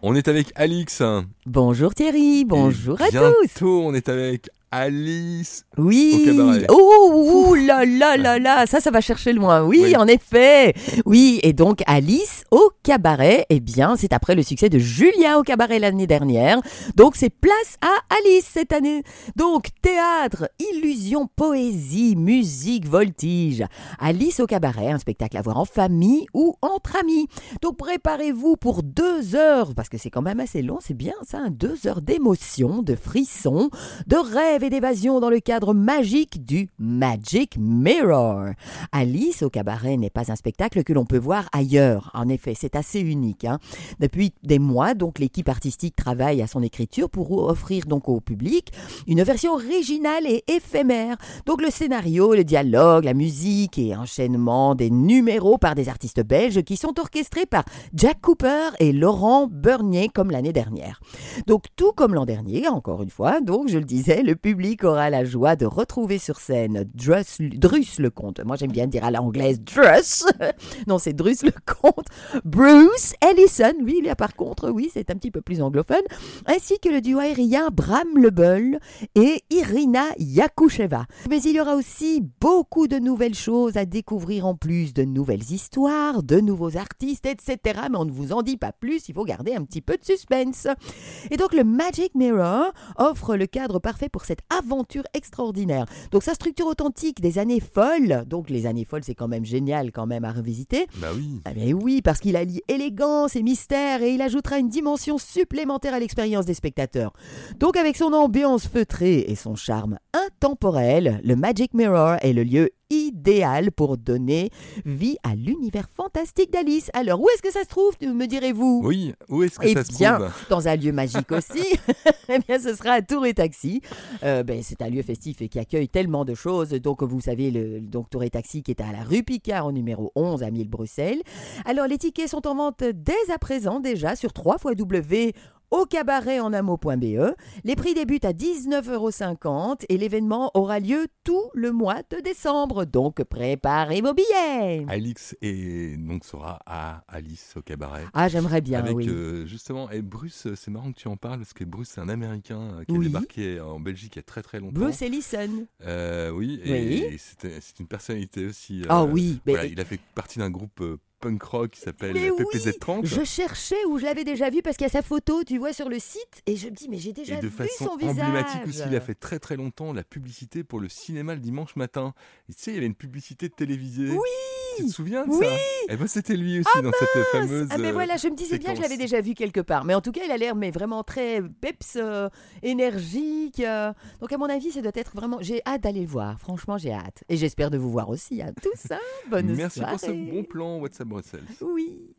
On est avec Alix. Bonjour Thierry, bonjour Et à bientôt, tous. on est avec Alice. Oui. Au cabaret. Oh, ouh là là là là, ça, ça va chercher loin. Oui, Oui. en effet. Oui, et donc Alice au cabaret, eh bien, c'est après le succès de Julien au cabaret l'année dernière. Donc c'est place à Alice cette année. Donc théâtre, illusion, poésie, musique, voltige. Alice au cabaret, un spectacle à voir en famille ou entre amis. Donc préparez-vous pour deux heures, parce que c'est quand même assez long, c'est bien ça, hein, deux heures d'émotion, de frissons, de rêves et d'évasion dans le cadre magique du Magic Mirror. Alice au cabaret n'est pas un spectacle que l'on peut voir ailleurs. En effet, c'est assez unique. hein. Depuis des mois, donc l'équipe artistique travaille à son écriture pour offrir donc au public une version originale et éphémère. Donc le scénario, le dialogue, la musique et enchaînement des numéros par des artistes belges qui sont orchestrés par Jack Cooper et Laurent Bernier comme l'année dernière. Donc tout comme l'an dernier, encore une fois, donc je le disais, le public aura la joie de retrouver sur scène Drus le Comte. Moi j'aime bien dire à l'anglaise Druss. non, c'est Drus le Comte. Bruce Ellison, lui, là par contre, oui, c'est un petit peu plus anglophone, ainsi que le duo aérien Bram Lebel et Irina Yakusheva. Mais il y aura aussi beaucoup de nouvelles choses à découvrir en plus, de nouvelles histoires, de nouveaux artistes, etc. Mais on ne vous en dit pas plus, il faut garder un petit peu de suspense. Et donc le Magic Mirror offre le cadre parfait pour cette aventure extraordinaire. Donc sa structure authentique des années folles, donc les années folles c'est quand même génial quand même à revisiter, Bah oui. ah ben oui, parce qu'il allie élégance et mystère et il ajoutera une dimension supplémentaire à l'expérience des spectateurs. Donc avec son ambiance feutrée et son charme intemporel, le Magic Mirror est le lieu idéal pour donner vie à l'univers fantastique d'Alice. Alors où est-ce que ça se trouve, me direz-vous? Oui, où est-ce que Eh ça se bien, trouve? dans un lieu magique aussi, eh bien, ce sera à Tour et Taxi. Euh, ben, c'est un lieu festif et qui accueille tellement de choses. Donc, vous savez, le donc Tour et Taxi qui est à la rue Picard au numéro 11 à 1000 Bruxelles. Alors, les tickets sont en vente dès à présent déjà sur 3 W au cabaret en un.be. Les prix débutent à 19,50 euros et l'événement aura lieu tout le mois de décembre. Donc préparez vos billets. Alix et donc sera à Alice au cabaret. Ah, j'aimerais bien, Avec oui. euh, justement, et Bruce, euh, c'est marrant que tu en parles parce que Bruce, c'est un Américain euh, qui Oui. débarqué en Belgique il y a très très longtemps. Bruce Ellison. Euh, oui, et, Oui. et c'était- c'est une personnalité aussi. euh, Ah oui, mais- il a fait partie d'un groupe euh, punk rock qui s'appelle Mais oui, PPZ30. Je cherchais où je l'avais déjà vu parce qu'il y a sa photo, tu vois, sur le site, et je me dis, mais j'ai déjà Et de vu façon son visage. emblématique aussi, il a fait très très longtemps la publicité pour le cinéma le dimanche matin. Et tu sais, il y avait une publicité télévisée. Oui Tu te souviens de Oui ça Et ben c'était lui aussi dans cette fameuse. Ah mais euh, voilà, je me disais bien que je l'avais séquence. déjà vu quelque part. Mais en tout cas, il a l'air mais vraiment très peps, euh, énergique. euh. Donc à mon avis, ça doit être vraiment... J'ai hâte d'aller le voir. Franchement, j'ai hâte. Et j'espère de vous voir aussi. À tous, hein. Bonne Merci soirée. pour ce bon plan WhatsApp Oui.